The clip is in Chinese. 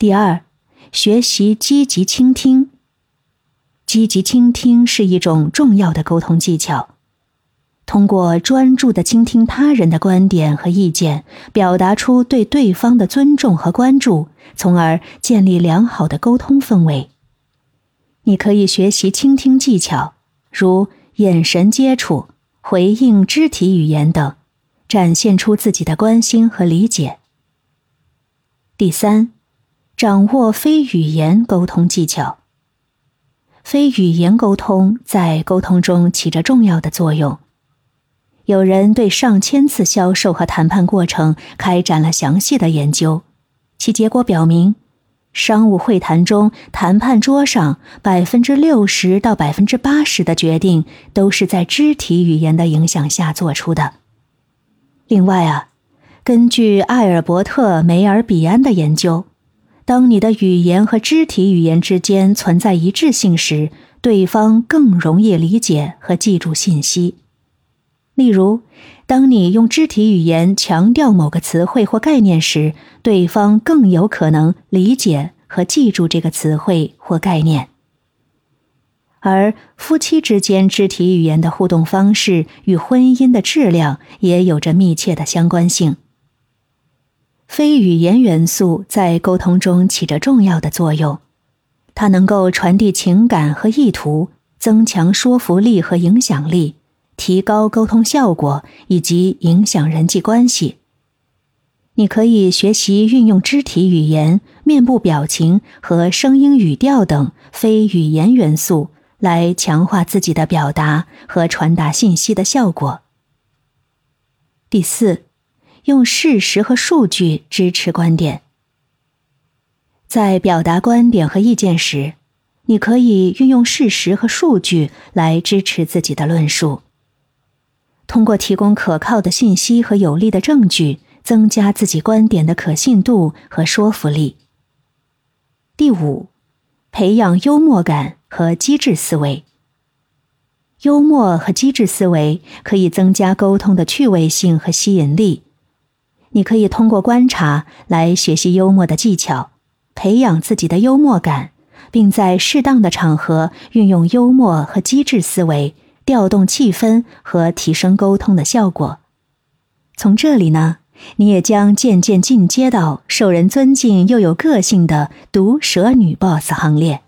第二，学习积极倾听。积极倾听是一种重要的沟通技巧。通过专注的倾听他人的观点和意见，表达出对对方的尊重和关注，从而建立良好的沟通氛围。你可以学习倾听技巧，如眼神接触、回应肢体语言等，展现出自己的关心和理解。第三，掌握非语言沟通技巧。非语言沟通在沟通中起着重要的作用。有人对上千次销售和谈判过程开展了详细的研究，其结果表明，商务会谈中谈判桌上百分之六十到百分之八十的决定都是在肢体语言的影响下做出的。另外啊，根据艾尔伯特·梅尔比安的研究，当你的语言和肢体语言之间存在一致性时，对方更容易理解和记住信息。例如，当你用肢体语言强调某个词汇或概念时，对方更有可能理解和记住这个词汇或概念。而夫妻之间肢体语言的互动方式与婚姻的质量也有着密切的相关性。非语言元素在沟通中起着重要的作用，它能够传递情感和意图，增强说服力和影响力。提高沟通效果以及影响人际关系。你可以学习运用肢体语言、面部表情和声音语调等非语言元素来强化自己的表达和传达信息的效果。第四，用事实和数据支持观点。在表达观点和意见时，你可以运用事实和数据来支持自己的论述。通过提供可靠的信息和有力的证据，增加自己观点的可信度和说服力。第五，培养幽默感和机智思维。幽默和机智思维可以增加沟通的趣味性和吸引力。你可以通过观察来学习幽默的技巧，培养自己的幽默感，并在适当的场合运用幽默和机智思维。调动气氛和提升沟通的效果。从这里呢，你也将渐渐进阶到受人尊敬又有个性的毒舌女 boss 行列。